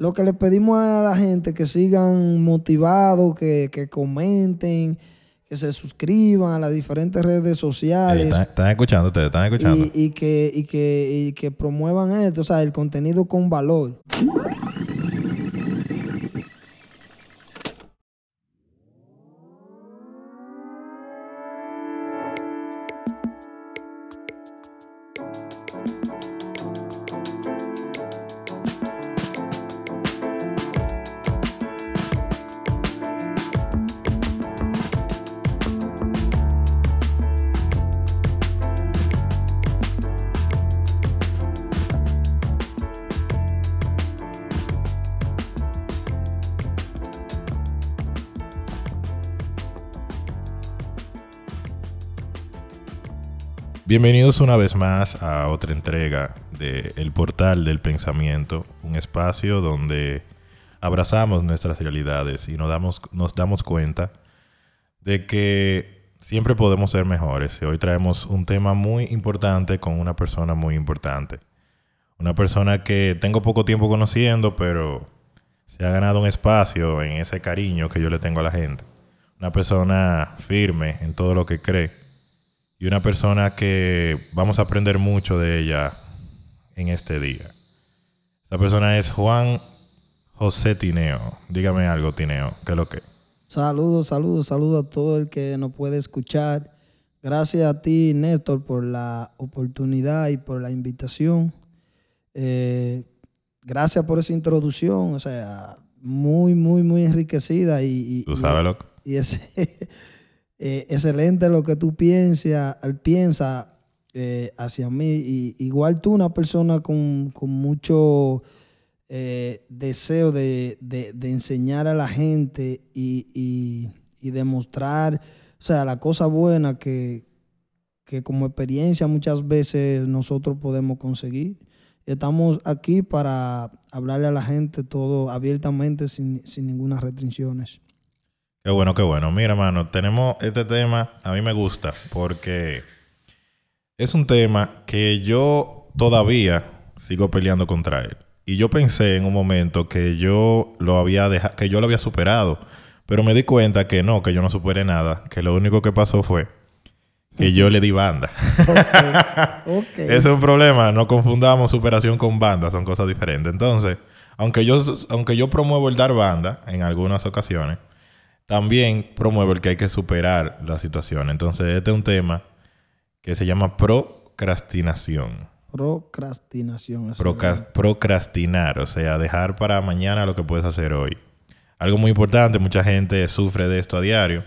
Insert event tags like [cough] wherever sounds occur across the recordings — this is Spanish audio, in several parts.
lo que le pedimos a la gente que sigan motivados, que, que comenten, que se suscriban a las diferentes redes sociales. Están, están escuchando ustedes, están escuchando. y, y que, y, que, y que promuevan esto, o sea, el contenido con valor. Bienvenidos una vez más a otra entrega de El Portal del Pensamiento, un espacio donde abrazamos nuestras realidades y nos damos, nos damos cuenta de que siempre podemos ser mejores. Hoy traemos un tema muy importante con una persona muy importante. Una persona que tengo poco tiempo conociendo, pero se ha ganado un espacio en ese cariño que yo le tengo a la gente. Una persona firme en todo lo que cree y una persona que vamos a aprender mucho de ella en este día. Esta persona es Juan José Tineo. Dígame algo, Tineo, ¿qué es lo que? Saludos, saludos, saludos a todo el que nos puede escuchar. Gracias a ti, Néstor, por la oportunidad y por la invitación. Eh, gracias por esa introducción, o sea, muy, muy, muy enriquecida y, y, ¿Tú sabes, loco? y ese, [laughs] eh, excelente lo que tú piensas, piensa eh, hacia mí. Y, igual tú, una persona con, con mucho eh, deseo de, de, enseñar a la gente y, y, y, demostrar, o sea, la cosa buena que, que como experiencia muchas veces nosotros podemos conseguir. Estamos aquí para hablarle a la gente todo abiertamente, sin, sin ninguna restricciones. Qué bueno, qué bueno. Mira, hermano, tenemos este tema, a mí me gusta, porque es un tema que yo todavía sigo peleando contra él. Y yo pensé en un momento que yo lo había dejado, que yo lo había superado, pero me di cuenta que no, que yo no superé nada, que lo único que pasó fue que yo le di banda. Okay. Okay. [laughs] Ese es un problema, no confundamos superación con banda, son cosas diferentes. Entonces, aunque yo aunque yo promuevo el dar banda en algunas ocasiones, también promuevo el que hay que superar la situación. Entonces, este es un tema que se llama procrastinación. Procrastinación. Proca procrastinar, o sea, dejar para mañana lo que puedes hacer hoy. Algo muy importante, mucha gente sufre de esto a diario.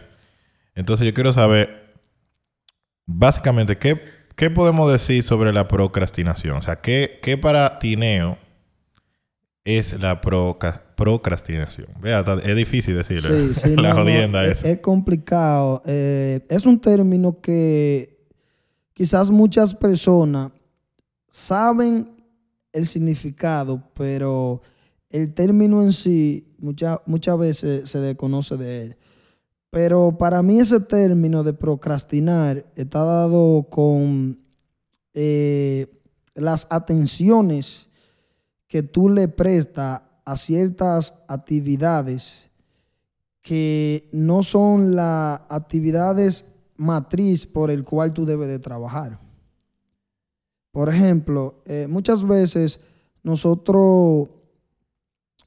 Entonces, yo quiero saber, básicamente, ¿qué, qué podemos decir sobre la procrastinación? O sea, ¿qué, qué para Tineo es la proca procrastinación. Vea, es difícil decirlo. Sí, [laughs] sí, la no, jodienda no. Es, es complicado. Eh, es un término que quizás muchas personas saben el significado, pero el término en sí muchas muchas veces se desconoce de él. Pero para mí ese término de procrastinar está dado con eh, las atenciones que tú le prestas a ciertas actividades que no son las actividades matriz por el cual tú debes de trabajar. Por ejemplo, eh, muchas veces nosotros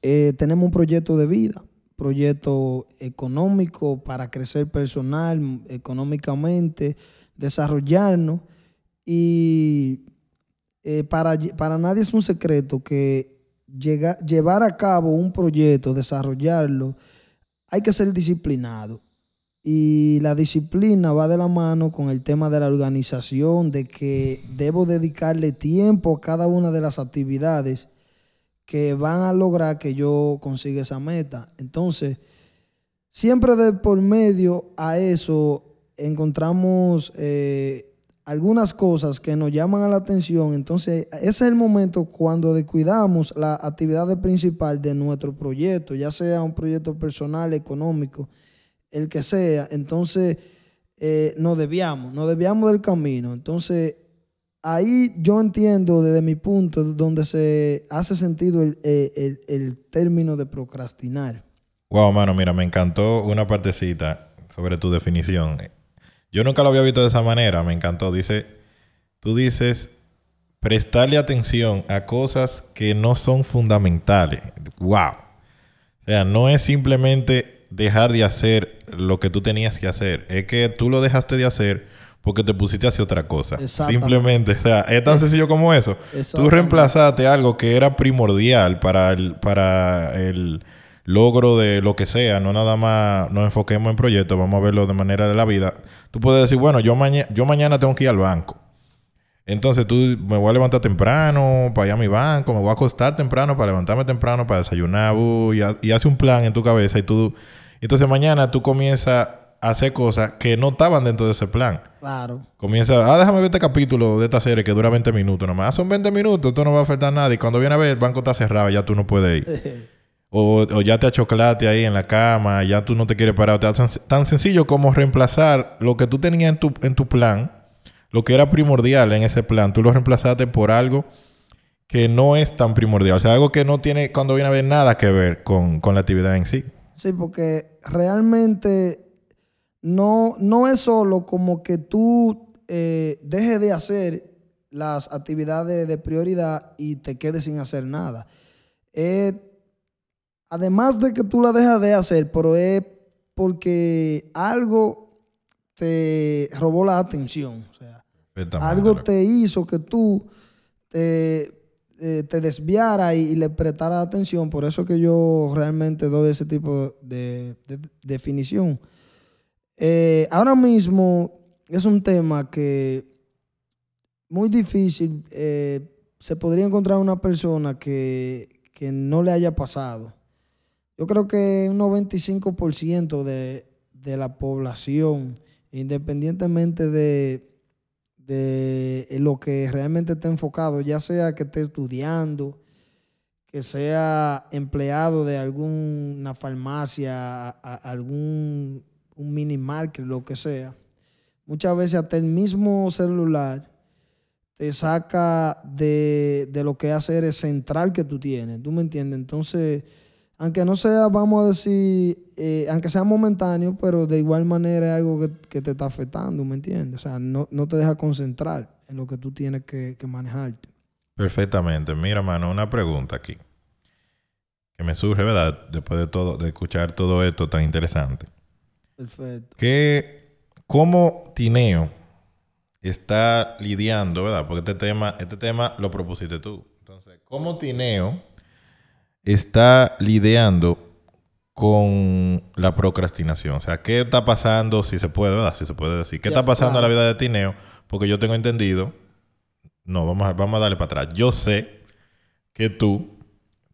eh, tenemos un proyecto de vida, proyecto económico para crecer personal, económicamente, desarrollarnos y eh, para, para nadie es un secreto que Llega, llevar a cabo un proyecto, desarrollarlo, hay que ser disciplinado. Y la disciplina va de la mano con el tema de la organización, de que debo dedicarle tiempo a cada una de las actividades que van a lograr que yo consiga esa meta. Entonces, siempre de por medio a eso encontramos eh, algunas cosas que nos llaman a la atención, entonces ese es el momento cuando descuidamos la actividad principal de nuestro proyecto, ya sea un proyecto personal, económico, el que sea, entonces eh, nos desviamos, nos desviamos del camino. Entonces, ahí yo entiendo desde mi punto donde se hace sentido el, eh, el- el término de procrastinar. Wow, mano, mira, me encantó una partecita sobre tu definición. Yo nunca lo había visto de esa manera, me encantó. Dice, tú dices prestarle atención a cosas que no son fundamentales. Wow. O sea, no es simplemente dejar de hacer lo que tú tenías que hacer, es que tú lo dejaste de hacer porque te pusiste a hacer otra cosa. Simplemente, o sea, es tan sencillo como eso. Tú reemplazaste algo que era primordial para el, para el logro de lo que sea. No nada más nos enfoquemos en proyectos, vamos a verlo de manera de la vida. Tú puedes decir, bueno, yo, maña- yo mañana tengo que ir al banco. Entonces tú me voy a levantar temprano para ir a mi banco, me voy a acostar temprano para levantarme temprano, para desayunar, uh, y, ha- y hace un plan en tu cabeza y tú... Entonces mañana tú comienzas a hacer cosas que no estaban dentro de ese plan. Claro. Comienza, ah, déjame ver este capítulo de esta serie que dura 20 minutos nomás. Ah, son 20 minutos, esto no va a afectar a nadie. Y cuando viene a ver, el banco está cerrado, ya tú no puedes ir. [laughs] O, ya te achocolaste ahí en la cama, ya tú no te quieres parar. Tan, sen- tan sencillo como reemplazar lo que tú tenías en tu, en tu plan, lo que era primordial en ese plan, tú lo reemplazaste por algo que no es tan primordial. O sea, algo que no tiene, cuando viene a ver, nada que ver con, con la actividad en sí. Sí, porque realmente no, no es solo como que tú eh, dejes de hacer las actividades de prioridad y te quedes sin hacer nada. Eh, además de que tú la dejas de hacer, pero es porque algo te robó la atención. O sea, algo te hizo que tú te, eh, te desviara y, y le prestara atención. Por eso que yo realmente doy ese tipo de, de- de definición. Eh, ahora mismo es un tema que muy difícil eh, se podría encontrar una persona que, que no le haya pasado. Yo creo que un 95% de, de la población, independientemente de, de lo que realmente esté enfocado, ya sea que esté estudiando, que sea empleado de alguna farmacia, algún un mini market, lo que sea. Muchas veces hasta el mismo celular te saca de, de lo que hacer es central que tú tienes. ¿Tú me entiendes? Entonces, aunque no sea, vamos a decir, eh, aunque sea momentáneo, pero de igual manera es algo que, que te está afectando, ¿me entiendes? O sea, no, no te deja concentrar en lo que tú tienes que, que manejarte. Perfectamente. Mira, mano, una pregunta aquí. Que me surge, ¿verdad? Después de todo, de escuchar todo esto tan interesante. Perfecto. que cómo Tineo está lidiando, ¿verdad? Porque este tema, este tema lo propusiste tú. Entonces, ¿cómo Tineo está lidiando con la procrastinación? O sea, ¿qué está pasando, si se puede, ¿verdad? Si se puede decir. ¿Qué está pasando claro. en la vida de Tineo? Porque yo tengo entendido, no, vamos a, vamos a darle para atrás. Yo sé que tú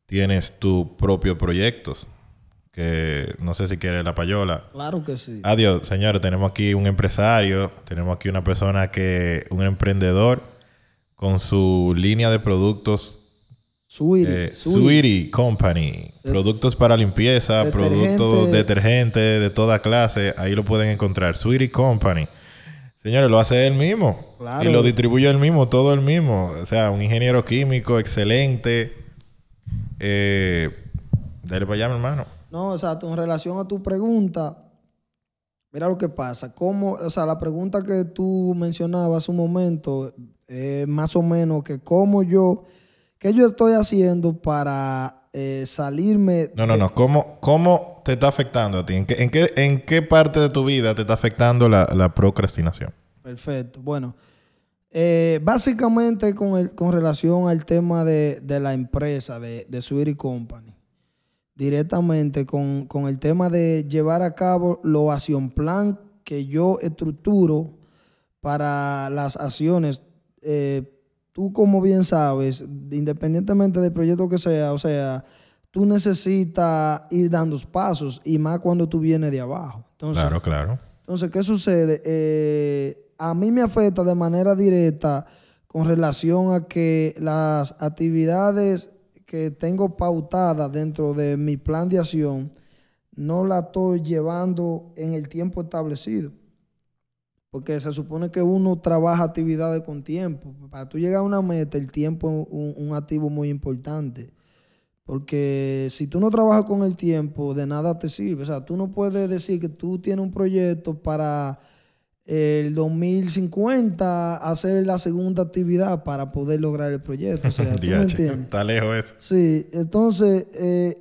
tienes tus propios proyectos, que no sé si quieres la payola. Claro que sí. Adiós, señores. Tenemos aquí un empresario, tenemos aquí una persona que, un emprendedor con su línea de productos, Sweetie, eh, sweetie. Company. Productos para limpieza, Detergente. productos detergentes de toda clase. Ahí lo pueden encontrar. Sweetie Company. Señores, lo hace él mismo. Claro. Y lo distribuye él mismo, todo él mismo. O sea, un ingeniero químico excelente. Eh, dale para allá, mi hermano. No, exacto. En relación a tu pregunta, mira lo que pasa. ¿Cómo, o sea, la pregunta que tú mencionabas hace un momento, eh, más o menos que cómo yo, qué yo estoy haciendo para eh, salirme. No, no, no. ¿Cómo, ¿Cómo te está afectando a ti? ¿En qué, en qué, en qué parte de tu vida te está afectando la, la procrastinación? Perfecto. Bueno, eh, básicamente con, el, con relación al tema de, de la empresa, de, de Sweetie Company, directamente con, con el tema de llevar a cabo lo acción plan que yo estructuro para las acciones. eh, tú como bien sabes, independientemente del proyecto que sea, o sea, tú necesitas ir dando pasos y más cuando tú vienes de abajo. Entonces, Claro, claro. entonces, ¿qué sucede? Eh, a mí me afecta de manera directa con relación a que las actividades que tengo pautadas dentro de mi plan de acción no la estoy llevando en el tiempo establecido. Porque se supone que uno trabaja actividades con tiempo. Para tú llegar a una meta, el tiempo es un, un activo muy importante. Porque si tú no trabajas con el tiempo, de nada te sirve. O sea, tú no puedes decir que tú tienes un proyecto para el 2050 hacer la segunda actividad para poder lograr el proyecto. O sea, [laughs] ¿tú me entiendes? Está lejos eso. Sí, entonces, eh,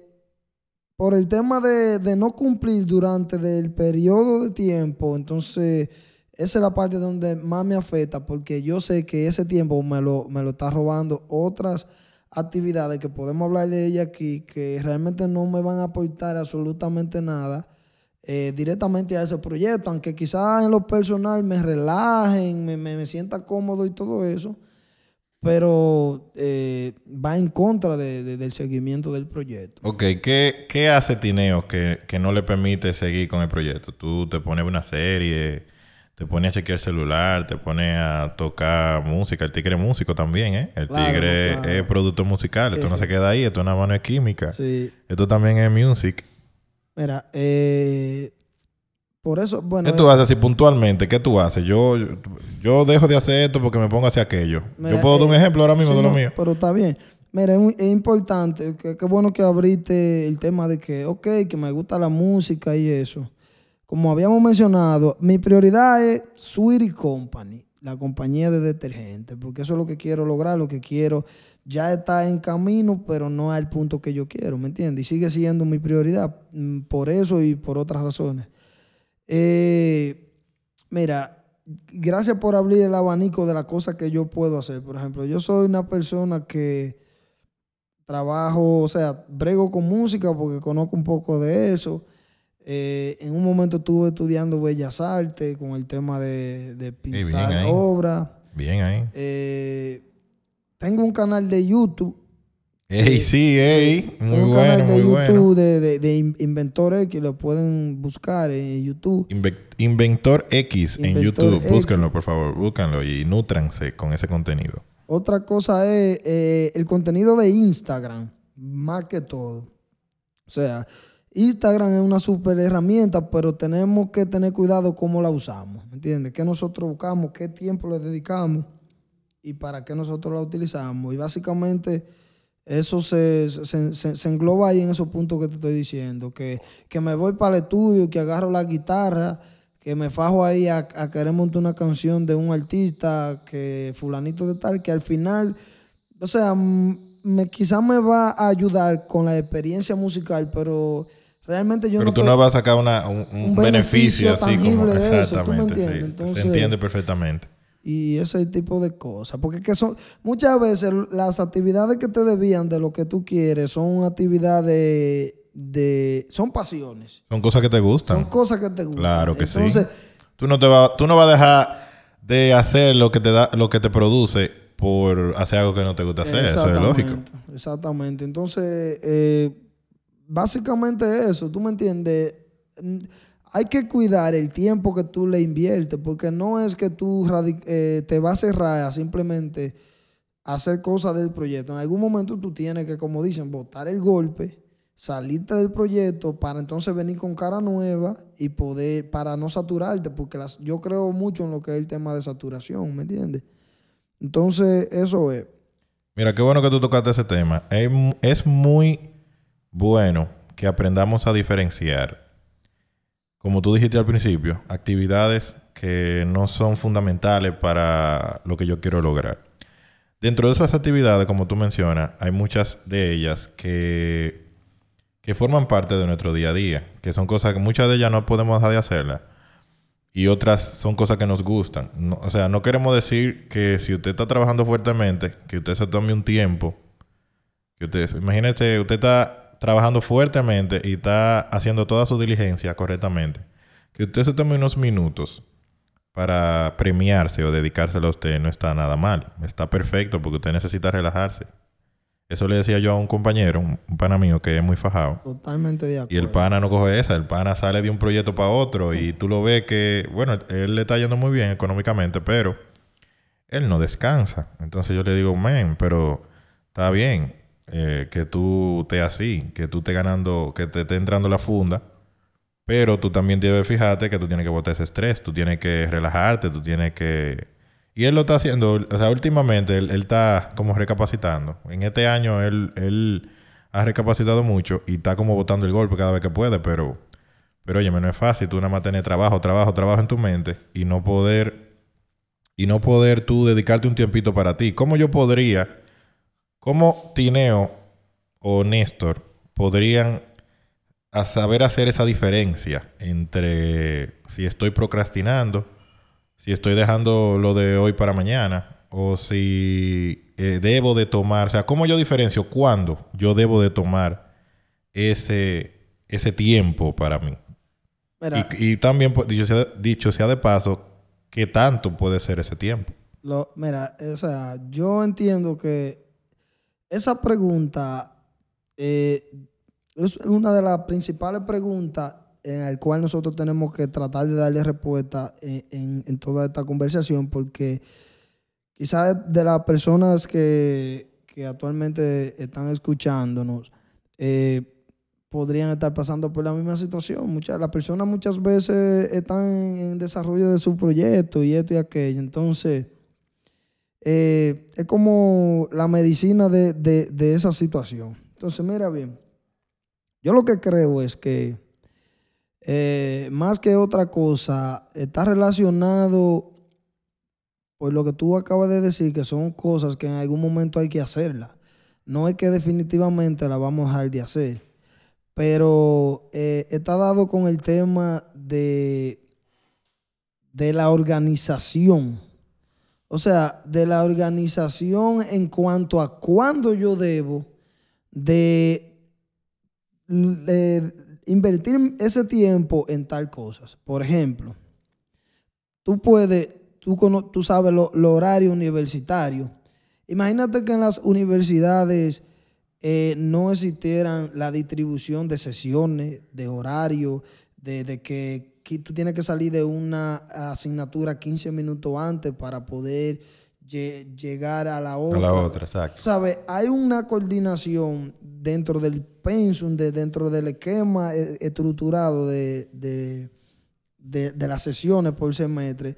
por el tema de, de, no cumplir durante el periodo de tiempo, entonces esa es la parte donde más me afecta porque yo sé que ese tiempo me lo, me lo está robando otras actividades que podemos hablar de ellas aquí que realmente no me van a aportar absolutamente nada eh, directamente a ese proyecto, aunque quizás en lo personal me relajen, me, me, sienta cómodo y todo eso, pero eh, va en contra de, de, del seguimiento del proyecto. Ok, ¿qué, qué hace Tineo que, que, no le permite seguir con el proyecto? Tú te pones una serie, te pones a chequear el celular, te pones a tocar música. El tigre es músico también, ¿eh? El Claro, tigre claro. es productor musical. Esto no Eh, se queda ahí, esto es una mano de química. Sí, Esto también es music. mira, eh, por eso, bueno, ¿Qué tú haces así puntualmente? ¿Qué tú haces? Yo, yo dejo de hacer esto porque me pongo a hacer aquello. Mira, yo puedo dar un eh, ejemplo ahora mismo Sí, de lo no, mío. Pero está bien. Mira, es, es importante, qué bueno que abriste el tema de que, ok, que me gusta la música y eso. Como habíamos mencionado, mi prioridad es Sweetie Company, la compañía de detergentes, porque eso es lo que quiero lograr, lo que quiero ya está en camino, pero no al punto que yo quiero, ¿me entiendes? Y sigue siendo mi prioridad mm, por eso y por otras razones. Eh, mira, gracias por abrir el abanico de las cosas que yo puedo hacer. Por ejemplo, yo soy una persona que trabajo, o sea, brego con música porque conozco un poco de eso. Eh, en un momento estuve estudiando Bellas Artes con el tema de, de bien pintar ahí. obras. Bien ahí. Eh, tengo un canal de YouTube. Ey, sí, ey. Muy Tengo un bueno, canal de muy YouTube bueno. de, de, de In- Inventor X, lo pueden buscar en YouTube. Inve- Inventor X en YouTube. X. Búsquenlo, por favor. Búsquenlo y nútranse con ese contenido. Otra cosa es eh, el contenido de Instagram, más que todo. O sea, Instagram es una super herramienta, pero tenemos que tener cuidado cómo la usamos, ¿me entiendes? ¿Qué nosotros buscamos? ¿Qué tiempo le dedicamos? ¿Y para qué nosotros la utilizamos? Y básicamente eso se, engloba ahí en esos puntos que te estoy diciendo, que, que me voy para el estudio, que agarro la guitarra, que me fajo ahí a, a querer montar una canción de un artista, que fulanito de tal, que al final, o sea, me, quizás me va a ayudar con la experiencia musical, pero realmente yo Pero no tú no vas a sacar una- un, un un beneficio, beneficio así como. tangible de eso, ¿tú me Exactamente. entiendes? sí. Entonces- Se entiende perfectamente. y ese tipo de cosas. Porque es que son, muchas veces las actividades que te debían de lo que tú quieres son actividades de, son pasiones, Son cosas que te gustan. son cosas que te gustan. Claro que Entonces, sí. Tú no te vas, tú no vas a dejar de hacer lo que te da, lo que te produce por hacer algo que no te gusta hacer. Eso es lógico. Exactamente, Exactamente. Entonces, eh, básicamente eso, ¿tú me entiendes? Hay que cuidar el tiempo que tú le inviertes, porque no es que tú eh, te vas a cerrar a simplemente hacer cosas del proyecto. En algún momento tú tienes que, como dicen, botar el golpe, salirte del proyecto para entonces venir con cara nueva y poder, para no saturarte, porque yo creo mucho en lo que es el tema de saturación, ¿me entiendes? Entonces, eso es. Mira, qué bueno que tú tocaste ese tema. Es muy bueno que aprendamos a diferenciar, como tú dijiste al principio, actividades que no son fundamentales para lo que yo quiero lograr. Dentro de esas actividades, como tú mencionas, hay muchas de ellas que, que forman parte de nuestro día a día, que son cosas que muchas de ellas no podemos dejar de hacerlas y otras son cosas que nos gustan. No- o sea, no queremos decir que si usted está trabajando fuertemente, que usted se tome un tiempo, que usted, imagínese, usted está trabajando fuertemente y está haciendo toda su diligencia correctamente, que usted se tome unos minutos para premiarse o dedicárselo a usted no está nada mal, está perfecto porque usted necesita relajarse. Eso le decía yo a un compañero, un, un pana mío que es muy fajado. Totalmente de acuerdo. Y el pana no coge esa, el pana sale de un proyecto para otro y tú lo ves que, bueno, él le está yendo muy bien económicamente, pero él no descansa. Entonces yo le digo, men, pero está bien eh, que tú estés así, que tú estés ganando, que te esté entrando la funda, Pero tú también debes fijarte que tú tienes que botar ese estrés, tú tienes que relajarte, tú tienes que... Y él lo está haciendo, o sea, últimamente él, está como recapacitando. En este año él, él ha recapacitado mucho y está como botando el golpe cada vez que puede, pero... Pero oye, no es fácil tú nada más tener trabajo, trabajo, trabajo en tu mente y no poder... Y no poder tú dedicarte un tiempito para ti. ¿Cómo yo podría... ¿Cómo Tineo o Néstor podrían a saber hacer esa diferencia entre si estoy procrastinando, si estoy dejando lo de hoy para mañana, o si eh, debo de tomar, o sea, ¿cómo yo diferencio cuándo yo debo de tomar ese, ese tiempo para mí? y, también, pues, dicho sea, dicho sea de paso, ¿qué tanto puede ser ese tiempo? Lo, mira, o sea, yo entiendo que esa pregunta eh, es una de las principales preguntas en la cual nosotros tenemos que tratar de darle respuesta en, toda esta conversación, porque quizás de las personas que, actualmente están escuchándonos eh, podrían estar pasando por la misma situación. Muchas, las personas muchas veces están en desarrollo de su proyecto y esto y aquello. Entonces, eh, es como la medicina de, de esa situación. Entonces, mira bien. Yo lo que creo es que eh, más que otra cosa, está relacionado por lo que tú acabas de decir, que son cosas que en algún momento hay que hacerlas. No es que definitivamente la vamos a dejar de hacer, pero eh, está dado con el tema de, de la organización. O sea, de la organización en cuanto a cuándo yo debo de invertir ese tiempo en tal cosas. Por ejemplo, tú puedes, tú, tú sabes lo, horario universitario. Imagínate que en las universidades eh, no existieran la distribución de sesiones, de horario, de, que, que, tú tienes que salir de una asignatura 15 minutos antes para poder llegar a la otra. A la otra, exacto. ¿Sabes? Hay una coordinación dentro del pensum, de, dentro del esquema eh, estructurado de, de, las sesiones por semestre,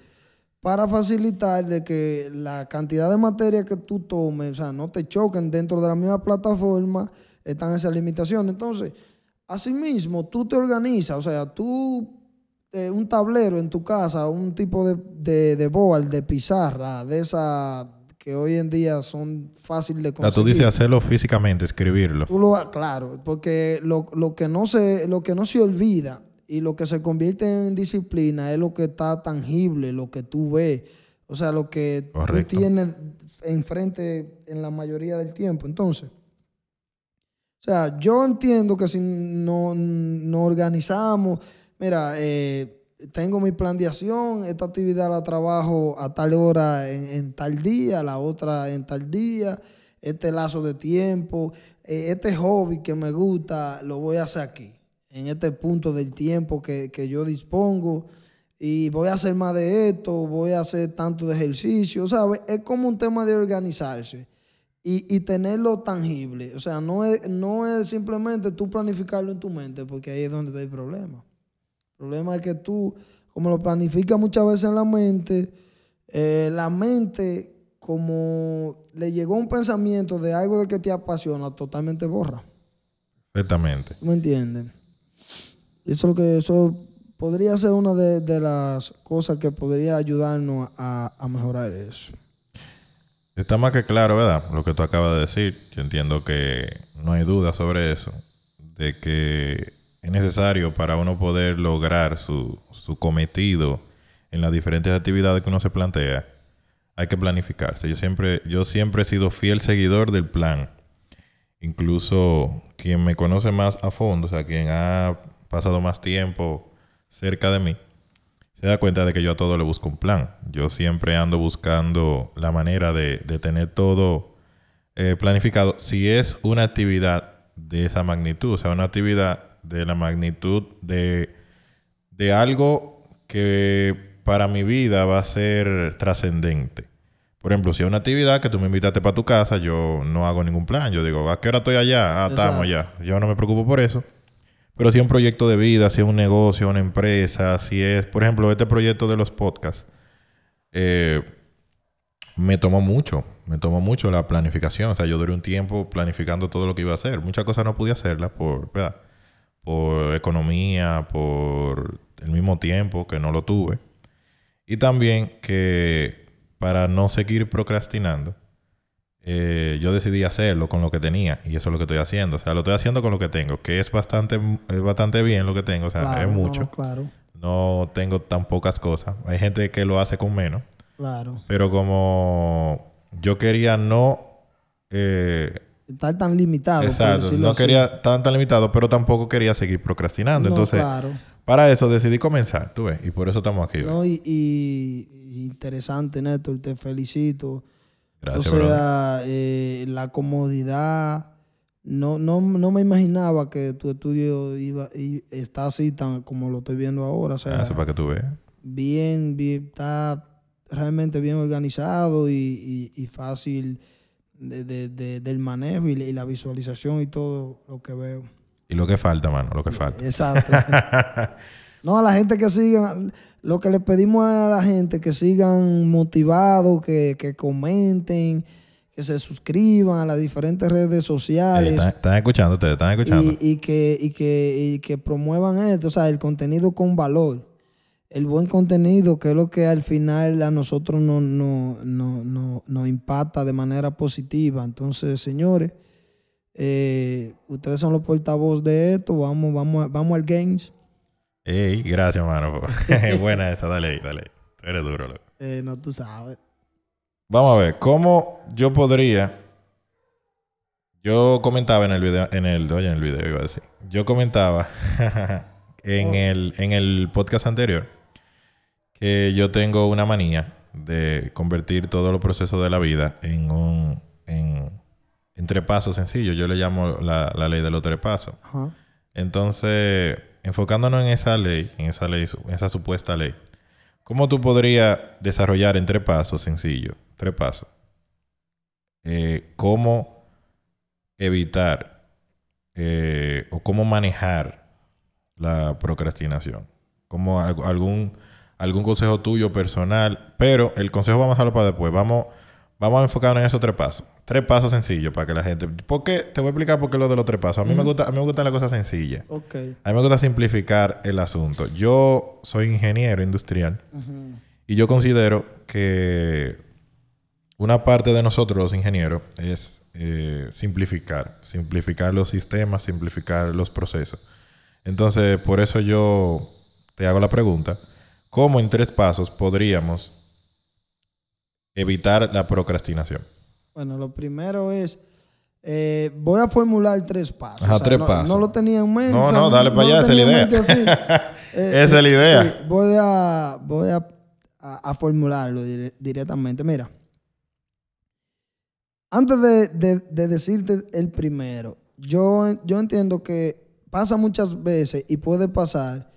para facilitar de que la cantidad de materia que tú tomes, o sea, no te choquen dentro de la misma plataforma, están esas limitaciones. Entonces, asimismo, tú te organizas, o sea, tú eh, un tablero en tu casa, un tipo de, de, de board, de pizarra, de esa que hoy en día son fáciles de conseguir. tú dices hacerlo físicamente, escribirlo. Tú lo, claro, porque lo, que no se, lo que no se olvida y lo que se convierte en disciplina es lo que está tangible, lo que tú ves. O sea, lo que tú tienes enfrente en la mayoría del tiempo. Entonces, o sea, yo entiendo que si no, no organizamos mira, eh, tengo mi plan de acción, esta actividad la trabajo a tal hora en, tal día, la otra en tal día, este lazo de tiempo, eh, este hobby que me gusta, lo voy a hacer aquí, en este punto del tiempo que, yo dispongo. Y voy a hacer más de esto, voy a hacer tanto de ejercicio, ¿sabes? Es como un tema de organizarse y, tenerlo tangible. O sea, no es, no es simplemente tú planificarlo en tu mente, porque ahí es donde está el problema. El problema es que tú, como lo planificas muchas veces en la mente, eh, la mente, como le llegó un pensamiento de algo de que te apasiona, totalmente borra. Exactamente. ¿Me entienden? Eso lo que eso podría ser una de, las cosas que podría ayudarnos a, a, mejorar eso. Está más que claro, ¿verdad? Lo que tú acabas de decir. Yo entiendo que no hay duda sobre eso. De que es necesario para uno poder lograr su, cometido en las diferentes actividades que uno se plantea, hay que planificarse. Yo siempre, yo siempre he sido fiel seguidor del plan. Incluso quien me conoce más a fondo, o sea, quien ha pasado más tiempo cerca de mí, se da cuenta de que yo a todo le busco un plan. Yo siempre ando buscando la manera de, tener todo eh, planificado. Si es una actividad de esa magnitud, o sea, una actividad de la magnitud de, de algo que para mi vida va a ser trascendente. Por ejemplo, si hay una actividad que tú me invitaste para tu casa, yo no hago ningún plan. Yo digo, ¿a qué hora estoy allá? Ah, estamos allá. Yo no me preocupo por eso. Pero si es un proyecto de vida, si es un negocio, una empresa, si es, por ejemplo, este proyecto de los podcasts, eh, me tomó mucho, me tomó mucho la planificación. O sea, yo duré un tiempo planificando todo lo que iba a hacer. Muchas cosas no pude hacerlas por, ¿verdad? Por economía, por el mismo tiempo que no lo tuve. Y también que para no seguir procrastinando, eh, yo decidí hacerlo con lo que tenía y eso es lo que estoy haciendo. O sea, lo estoy haciendo con lo que tengo, que es bastante, es bastante bien lo que tengo, o sea, es mucho. No, claro. No tengo tan pocas cosas. Hay gente que lo hace con menos. Claro. Pero como yo quería no... Eh, estar tan limitado. Exacto. No quería estar tan limitado, pero tampoco quería seguir procrastinando. Entonces, para eso decidí comenzar, tú ves, y por eso estamos aquí. No, y, y, interesante, Néstor, te felicito. Gracias, o sea, eh, la comodidad. No, no, no me imaginaba que tu estudio iba y está así tan como lo estoy viendo ahora. O sea, para que tú veas. Bien, bien, está realmente bien organizado y, y fácil de, del manejo y, la visualización y todo lo que veo. Y lo que falta, mano, lo que falta. Exacto. [laughs] no, a la gente que sigan, lo que le pedimos a la gente que sigan motivados, que, que comenten, que se suscriban a las diferentes redes sociales. están, escuchando ustedes, están escuchando. Y, y, que, y, que, y que promuevan esto, o sea, el contenido con valor el buen contenido, que es lo que al final a nosotros nos no, no, impacta de manera positiva. Entonces, señores, eh, ustedes son los portavoz de esto. Vamos, vamos, vamos al Games. Ey, gracias, hermano. [laughs] [laughs] Buena esa, dale ahí, dale. Tú eres duro, loco. Eh, no, tú sabes. Vamos a ver, ¿cómo yo podría... Yo comentaba en el video, en el, oye, en el video iba a decir. Yo comentaba [laughs] en, oh. el, en el podcast anterior que yo tengo una manía de convertir todos los procesos de la vida en un en, en tres pasos sencillos. Yo le llamo la, ley de los tres pasos. Entonces, enfocándonos en esa ley, en esa ley, en esa supuesta ley, ¿cómo tú podrías desarrollar en tres pasos sencillos? Tres pasos. Eh, ¿Cómo evitar eh, o cómo manejar la procrastinación? Como algún algún consejo tuyo personal, pero el consejo vamos a dejarlo para después. Vamos, vamos a enfocarnos en esos tres pasos. Tres pasos sencillos para que la gente... ¿Por qué? Te voy a explicar por qué lo de los tres pasos. A mí, me, gusta, a mí me gustan las cosas sencillas. Okay. A mí me gusta simplificar el asunto. Yo soy ingeniero industrial y yo considero que una parte de nosotros los ingenieros es eh, simplificar. Simplificar los sistemas, simplificar los procesos. Entonces, por eso yo te hago la pregunta. ¿Cómo en tres pasos podríamos evitar la procrastinación? Bueno, lo primero es, eh, voy a formular tres pasos. Ajá, tres no, pasos. No lo tenía en mente. No, no, dale para allá, esa es la idea. [laughs] esa es la idea. voy a, voy a, formularlo directamente. Mira, antes de, decirte el primero, yo, yo entiendo que pasa muchas veces y puede pasar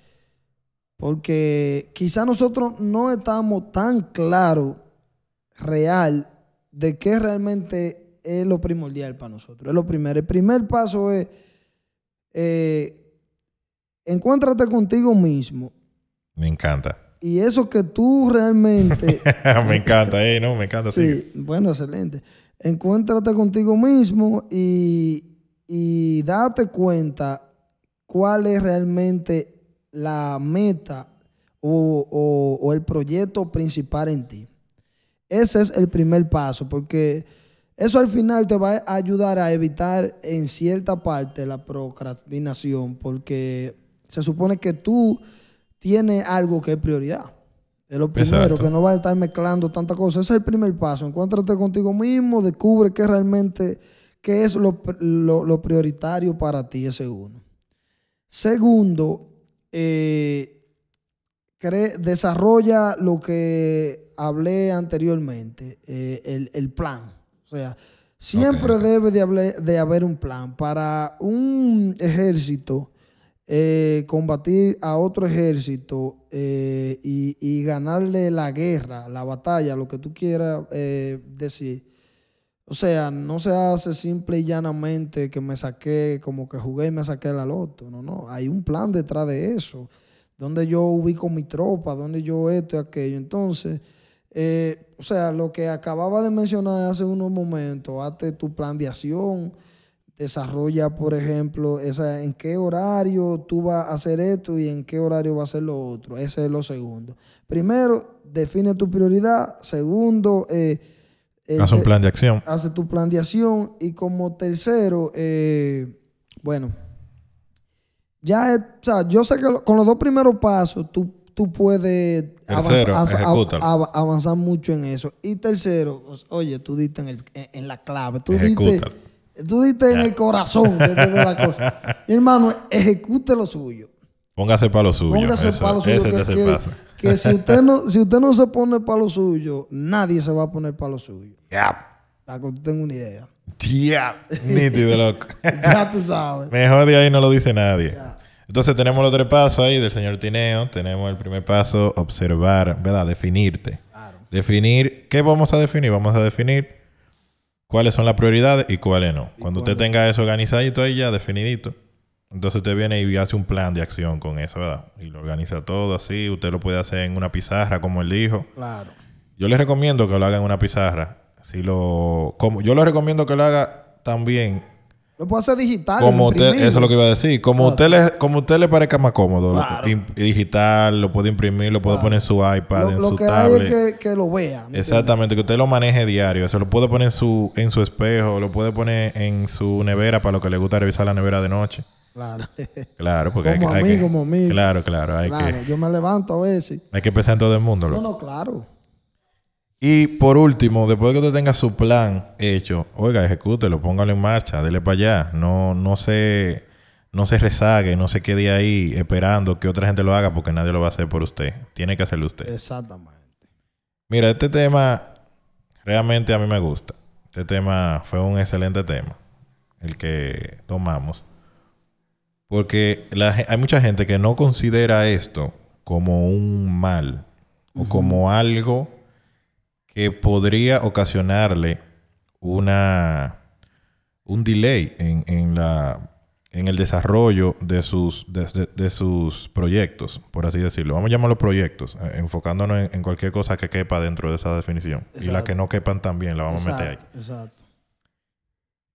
porque quizá nosotros no estamos tan claros, real, de qué realmente es lo primordial para nosotros. Es lo primero. El primer paso es, eh, encuéntrate contigo mismo. Me encanta. Y eso que tú realmente... [laughs] me encanta, eh, no, me encanta. Sí, bueno, excelente. Encuéntrate contigo mismo y, y date cuenta cuál es realmente la meta o, el proyecto principal en ti. Ese es el primer paso, porque eso al final te va a ayudar a evitar en cierta parte la procrastinación, porque se supone que tú tienes algo que es prioridad. Es lo primero, que no vas a estar mezclando tantas cosas. Ese es el primer paso. Encuéntrate contigo mismo, descubre qué realmente, qué es lo, lo prioritario para ti, ese uno. Segundo, eh, desarrolla lo que hablé anteriormente, eh, el, plan. O sea, siempre debe de, de, haber un plan. Para un ejército, eh, combatir a otro ejército y, y, ganarle la guerra, la batalla, lo que tú quieras decir. O sea, no se hace simple y llanamente que me saqué, como que jugué y me saqué la loto. No, no. Hay un plan detrás de eso. Donde yo ubico mi tropa, donde yo esto y aquello. Entonces, eh, o sea, lo que acababa de mencionar hace unos momentos, hazte tu plan de acción, desarrolla, por ejemplo, esa, en qué horario tú vas a hacer esto y en qué horario va a hacer lo otro. Ese es lo segundo. Primero, define tu prioridad. Segundo, eh, eh, haz un plan de acción. Hace tu plan de acción. Y como tercero, eh, bueno, ya, o sea, yo sé que con los dos primeros pasos tú, tú puedes avanzar, mucho en eso. Y tercero, oye, tú diste en, el, en, la clave. Tú diste Tú diste en el corazón de, la cosa. [laughs] Mi hermano, ejecute lo suyo. Póngase para lo suyo. Póngase para lo suyo. Que, si, usted no, si usted no se pone para lo suyo, nadie se va a poner para lo suyo. Ya. Para que usted tenga una idea. Ya. Nítido, loco. [laughs] ya tú sabes. Mejor de ahí no lo dice nadie. Entonces tenemos los tres pasos ahí del señor Tineo. Tenemos el primer paso, observar, ¿verdad? Definirte. Claro. Definir. ¿Qué vamos a definir? Vamos a definir cuáles son las prioridades y cuáles no. Cuando usted tenga eso organizadito ahí ya definidito, entonces usted viene y hace un plan de acción con eso, ¿verdad? Y lo organiza todo así. Usted lo puede hacer en una pizarra, como él dijo. Claro. Yo le recomiendo que lo haga en una pizarra. Si lo, como, yo le recomiendo que lo haga también lo puede hacer digital. Como usted, eso es lo que iba a decir. Como usted le, como usted le parezca más cómodo. digital, lo puede imprimir, lo puede poner en su iPad, en su tablet. Lo que hay es que, lo vea. Exactamente, que usted lo maneje diario. Eso lo puede poner en su, en su espejo, lo puede poner en su nevera para lo que le gusta revisar la nevera de noche. Claro. [laughs] Claro, porque como hay, que, hay como amigo. Claro, claro. Hay claro, yo me levanto a veces. Hay que pensar en todo el mundo. No, no, claro. Y por último, después de que usted tenga su plan hecho, oiga, ejecútelo, póngalo en marcha, dele para allá. No, no se, no se rezague, no se quede ahí esperando que otra gente lo haga porque nadie lo va a hacer por usted. Tiene que hacerlo usted. Exactamente. Mira, este tema realmente a mí me gusta. Este tema fue un excelente tema, el que tomamos. Porque hay mucha gente que no considera esto como un mal o como algo que podría ocasionarle una un delay en, en, la, en el desarrollo de sus, de, sus proyectos, por así decirlo. Vamos a llamarlos proyectos, eh, enfocándonos en, cualquier cosa que quepa dentro de esa definición. Y las que no quepan también la vamos a meter ahí. Exacto.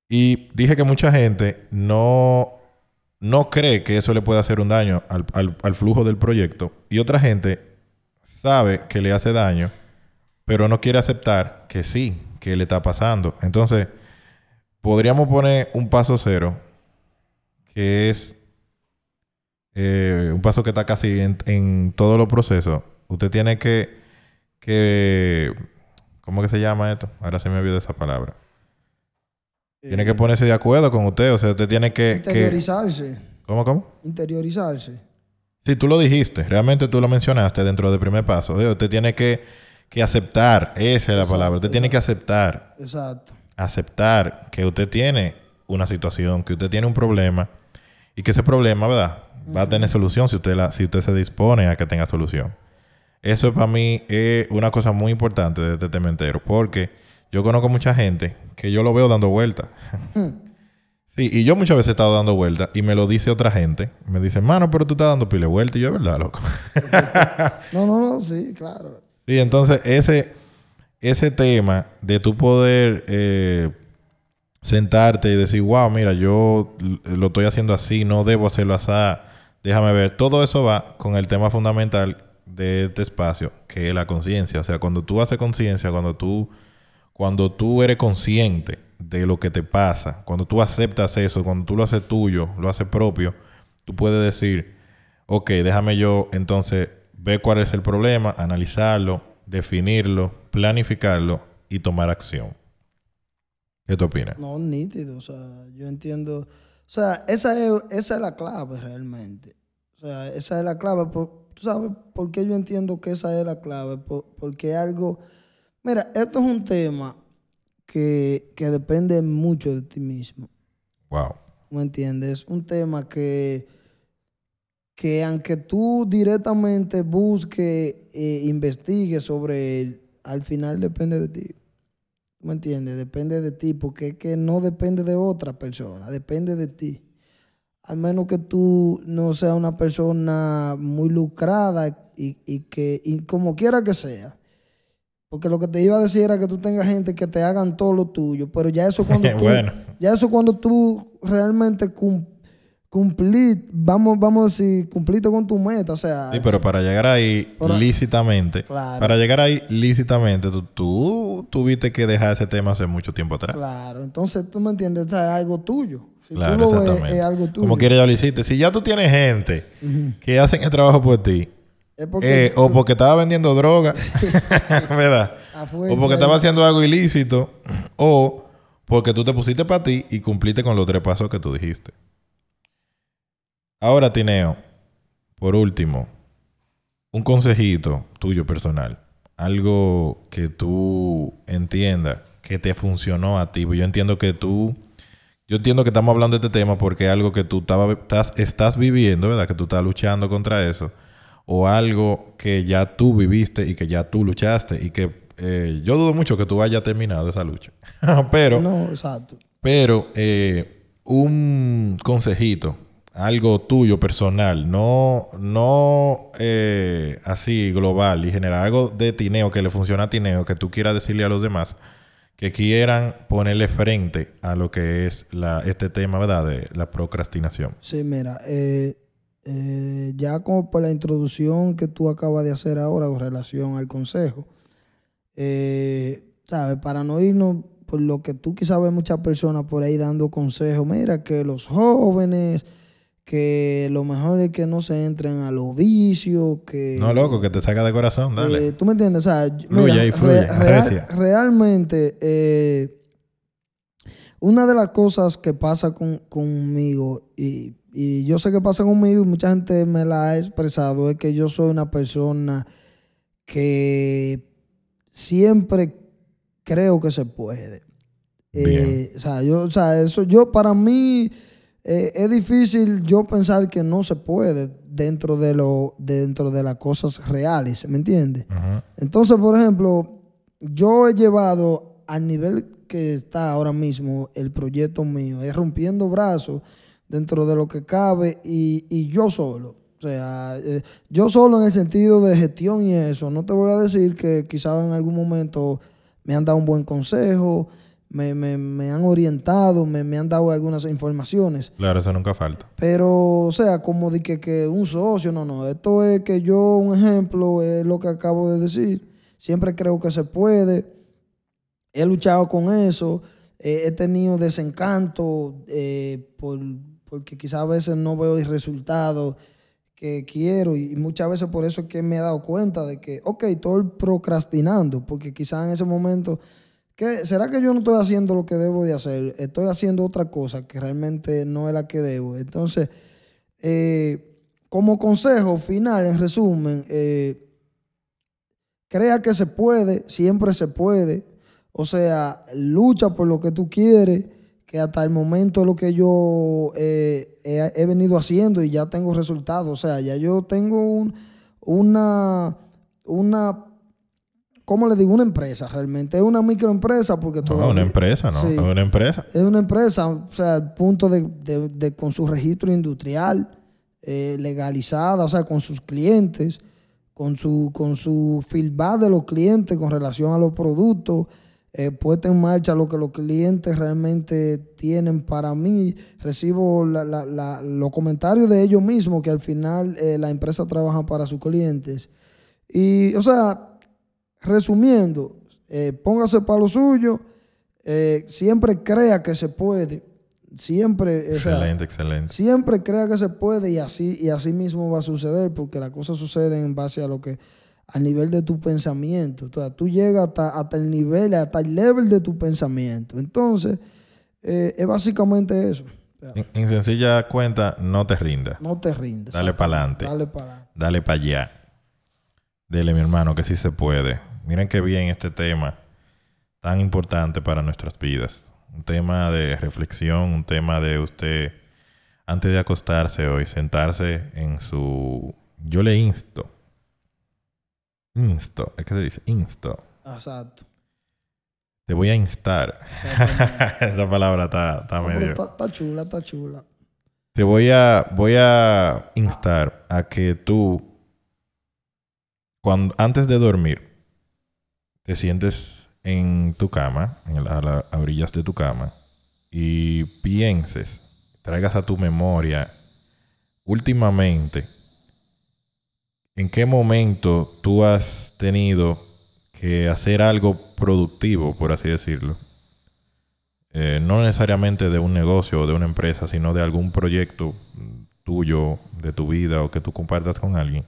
Y dije que mucha gente no, no cree que eso le puede hacer un daño al, al, al flujo del proyecto. Y otra gente sabe que le hace daño pero no quiere aceptar que sí, que le está pasando. Entonces, podríamos poner un paso cero, que es eh, un paso que está casi en, todos los procesos. Usted tiene que, que, ¿cómo que se llama esto? Ahora se me olvidó esa palabra. Tiene que eh, ponerse de acuerdo con usted, o sea, usted tiene que... Interiorizarse. ¿Cómo, cómo? Interiorizarse. Sí, tú lo dijiste, realmente tú lo mencionaste dentro del primer paso. Usted tiene que que aceptar, esa es la palabra. Usted tiene que aceptar. Exacto. Aceptar que usted tiene una situación, que usted tiene un problema y que ese problema, ¿verdad? Va a tener solución si usted, la, si usted se dispone a que tenga solución. Eso para mí es una cosa muy importante de este tema entero, porque yo conozco mucha gente que yo lo veo dando vueltas. [laughs] sí, y yo muchas veces he estado dando vueltas y me lo dice otra gente. Me dice, mano, pero tú estás dando pile vuelta. Y yo, es verdad, loco. [laughs] no, no, no, sí, claro. Sí, entonces ese, ese tema de tu poder eh, sentarte y decir, wow, mira, yo lo estoy haciendo así, no debo hacerlo así, déjame ver, todo eso va con el tema fundamental de este espacio, que es la conciencia. O sea, cuando tú haces conciencia, cuando tú, cuando tú eres consciente de lo que te pasa, cuando tú aceptas eso, cuando tú lo haces tuyo, lo haces propio, tú puedes decir, ok, déjame yo entonces ver cuál es el problema, analizarlo, definirlo, planificarlo y tomar acción. ¿Qué te opinas? No, nítido. O sea, yo entiendo. O sea, esa es, esa es la clave realmente. O sea, esa es la clave. ¿Tú sabes por qué yo entiendo que esa es la clave? porque algo. Mira, esto es un tema que, que depende mucho de ti mismo. Wow. ¿Me entiendes? Es un tema que que aunque tú directamente busques e investigues sobre él, al final depende de ti. ¿Tú me entiendes? Depende de ti, porque es que no depende de otra persona, depende de ti. Al menos que tú no seas una persona muy lucrada y, y que, y como quiera que sea. Porque lo que te iba a decir era que tú tengas gente que te hagan todo lo tuyo, pero ya eso [laughs] cuando tú, Bueno. ya eso cuando tú realmente cum- cumplí, vamos, vamos a decir, cumpliste con tu meta, o sea, Sí, pero para llegar ahí lícitamente, Claro. para llegar ahí lícitamente, tú, tú tuviste que dejar ese tema hace mucho tiempo atrás. claro, entonces tú me entiendes, o sea, es algo tuyo. Si Claro, tú lo ves, es algo tuyo. Como quiera ya lo hiciste. Si ya tú tienes gente que hacen el trabajo por ti, Es porque eh, [laughs] o porque estaba vendiendo droga, [laughs] ¿verdad? Afuera, O porque estaba haciendo algo ilícito, o porque tú te pusiste para ti y cumpliste con los tres pasos que tú dijiste. Ahora, Tineo, por último, un consejito tuyo personal. Algo que tú entiendas que te funcionó a ti. Yo entiendo que tú... Yo entiendo que estamos hablando de este tema porque es algo que tú estás, estás viviendo, ¿verdad? Que tú estás luchando contra eso. O algo que ya tú viviste y que ya tú luchaste y que eh, yo dudo mucho que tú hayas terminado esa lucha. [laughs] Pero... No, exacto. Pero eh, un consejito, algo tuyo personal, no, no eh, así global y general, algo de Tineo que le funciona a Tineo, que tú quieras decirle a los demás que quieran ponerle frente a lo que es la, este tema, ¿verdad? De la procrastinación. Sí, mira, eh, eh, ya como por la introducción que tú acabas de hacer ahora con relación al consejo, eh, ¿sabes? Para no irnos por lo que tú quizás ves muchas personas por ahí dando consejos, mira que los jóvenes, que lo mejor es que no se entren a los vicios, que... No, loco, que te saca de corazón, dale. Eh, ¿Tú me entiendes? O sea, Fluye mira, ahí, fluye, realmente, una de las cosas que pasa con- conmigo, y, y yo sé que pasa conmigo y mucha gente me la ha expresado, es que yo soy una persona que siempre creo que se puede. Eh, o sea, yo, o sea, eso yo para mí eh, es difícil yo pensar que no se puede dentro de lo dentro de las cosas reales, ¿me entiendes? Entonces, por ejemplo, yo he llevado al nivel que está ahora mismo el proyecto mío, es rompiendo brazos dentro de lo que cabe y, y yo solo. O sea, eh, yo solo en el sentido de gestión y eso. No te voy a decir que quizás en algún momento me han dado un buen consejo, me, me- me han orientado, me, me han dado algunas informaciones. Claro, eso nunca falta. Pero, o sea, como de que, que un socio, no, no. Esto es que yo, un ejemplo, es lo que acabo de decir. Siempre creo que se puede. He luchado con eso. Eh, he tenido desencanto eh, por, porque quizás a veces no veo el resultado que quiero y muchas veces por eso es que me he dado cuenta de que, ok, estoy procrastinando, porque quizás en ese momento, ¿qué, ¿será que yo no estoy haciendo lo que debo de hacer? Estoy haciendo otra cosa que realmente no es la que debo. Entonces, eh, como consejo final, en resumen, eh, crea que se puede, siempre se puede. O sea, lucha por lo que tú quieres, que hasta el momento lo que yo eh, he, he venido haciendo y ya tengo resultados. O sea, ya yo tengo un- una, una, ¿cómo le digo? Una empresa realmente. Es una microempresa porque No, todavía- una empresa, ¿no? Sí. Es una empresa. es una empresa, o sea, al punto de, de- de- con su registro industrial eh, legalizada, o sea, con sus clientes, con su, con su feedback de los clientes con relación a los productos, eh, puesta en marcha lo que los clientes realmente tienen para mí. Recibo la- la- la- los comentarios de ellos mismos que al final eh, la empresa trabaja para sus clientes. Y, o sea, resumiendo, eh, póngase para lo suyo, eh, siempre crea que se puede, siempre, o sea, Excelente, excelente. siempre crea que se puede y así, y así mismo va a suceder, porque las cosas suceden en base a lo que, al nivel de tu pensamiento. O sea, tú llegas hasta, hasta el nivel, hasta el level de tu pensamiento. Entonces, eh, es básicamente eso. O sea, En, en sencilla cuenta, no te rindas. no te rindas. Dale pa'lante. Dale para adelante. Dale para allá. Dele, mi hermano, que sí se puede. Miren qué bien este tema tan importante para nuestras vidas. Un tema de reflexión, un tema de usted, antes de acostarse hoy, sentarse en su... Yo le insto. Insto. ¿Es que se dice? Insto. Exacto. te voy a instar. [laughs] Esa palabra está, está No, medio. está, está chula, está chula. Te voy a, voy a instar a que tú, cuando, antes de dormir, te sientes en tu cama, en la- a las orillas de tu cama, y pienses, traigas a tu memoria, últimamente, en qué momento tú has tenido que hacer algo productivo, por así decirlo. Eh, no necesariamente de un negocio o de una empresa, sino de algún proyecto tuyo, de tu vida o que tú compartas con alguien.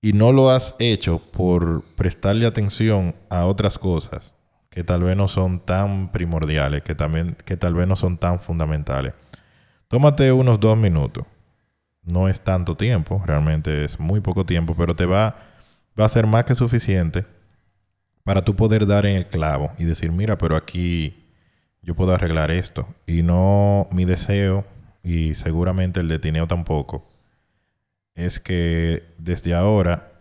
Y no lo has hecho por prestarle atención a otras cosas que tal vez no son tan primordiales, que, también, que tal vez no son tan fundamentales. Tómate unos dos minutos. No es tanto tiempo, realmente es muy poco tiempo, pero te va, va a ser más que suficiente para tú poder dar en el clavo y decir, mira, pero aquí yo puedo arreglar esto. Y no mi deseo, y seguramente el de Tineo tampoco, es que desde ahora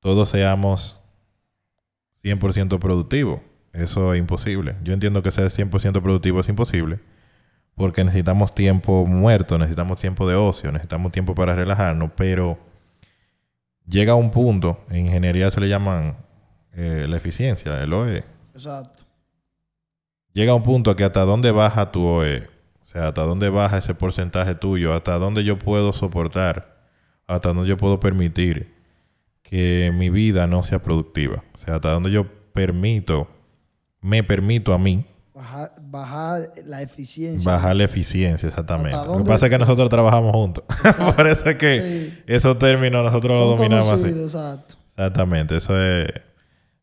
todos seamos 100% productivos. Eso es imposible. Yo entiendo que ser 100% productivo es imposible. Porque necesitamos tiempo muerto, necesitamos tiempo de ocio, necesitamos tiempo para relajarnos, pero llega un punto, en ingeniería se le llaman eh, la eficiencia, el OE, Exacto. llega un punto que hasta dónde baja tu OE, o sea, hasta dónde baja ese porcentaje tuyo, hasta dónde yo puedo soportar, hasta dónde yo puedo permitir que mi vida no sea productiva, o sea, hasta dónde yo permito, me permito a mí Bajar, bajar la eficiencia. bajar la eficiencia, exactamente. ¿Hasta Lo que pasa es que nosotros trabajamos juntos, [laughs] por eso es que Sí. esos términos nosotros los dominamos así. exacto. Exactamente, eso es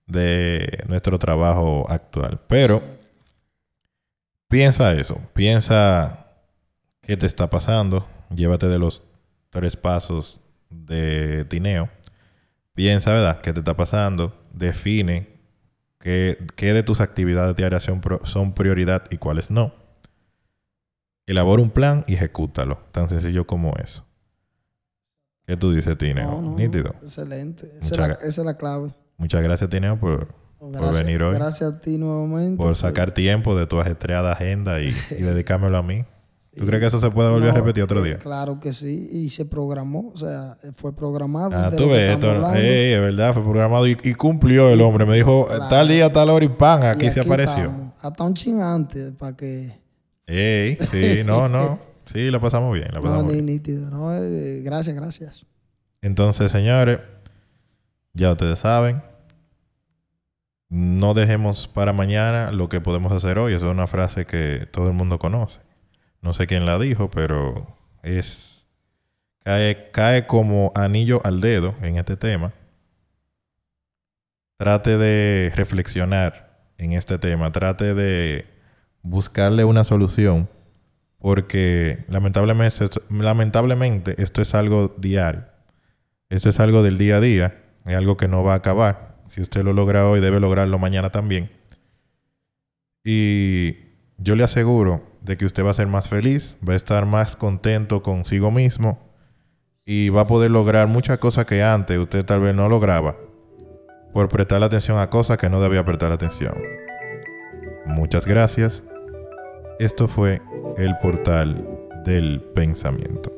de nuestro trabajo actual. Pero piensa eso, piensa qué te está pasando, llévate de los tres pasos de Tineo, piensa, ¿verdad?, qué te está pasando, define qué, qué de tus actividades diarias son, prioridad y cuáles no. Elabora un plan y ejecútalo, tan sencillo como eso. ¿Qué tú dices, Tineo? No, no, Nítido. Excelente. Esa es, la, esa es la clave. Muchas gracias, Tineo, por, Gracias, venir hoy. Gracias a ti nuevamente. por sacar tiempo de tu ajetreada agenda y, y [laughs] dedicármelo a mí. ¿Tú crees que eso se puede volver a repetir otro eh, día? Claro que sí. Y se programó. O sea, fue programado. Ah, tú ves, esto, es verdad, fue programado y, y cumplió el hombre. Me dijo, Claro. tal día, tal hora y pan, aquí, Y se apareció. estamos. Hasta un chin antes para que... Ey, sí, no, [laughs] no. Sí, lo pasamos bien, No, pasamos bien. nítido. No, eh, gracias, gracias. Entonces, señores, ya ustedes saben, no dejemos para mañana lo que podemos hacer hoy. Esa es una frase que todo el mundo conoce. No sé quién la dijo, pero es cae, cae como anillo al dedo en este tema. Trate de reflexionar en este tema, trate de buscarle una solución, porque lamentablemente, lamentablemente esto es algo diario. Esto es algo del día a día, es algo que no va a acabar. Si usted lo logra hoy, debe lograrlo mañana también. Y yo le aseguro de que usted va a ser más feliz, va a estar más contento consigo mismo y va a poder lograr muchas cosas que antes usted tal vez no lograba por prestar atención a cosas que no debía prestar atención. Muchas gracias. Esto fue el portal del pensamiento.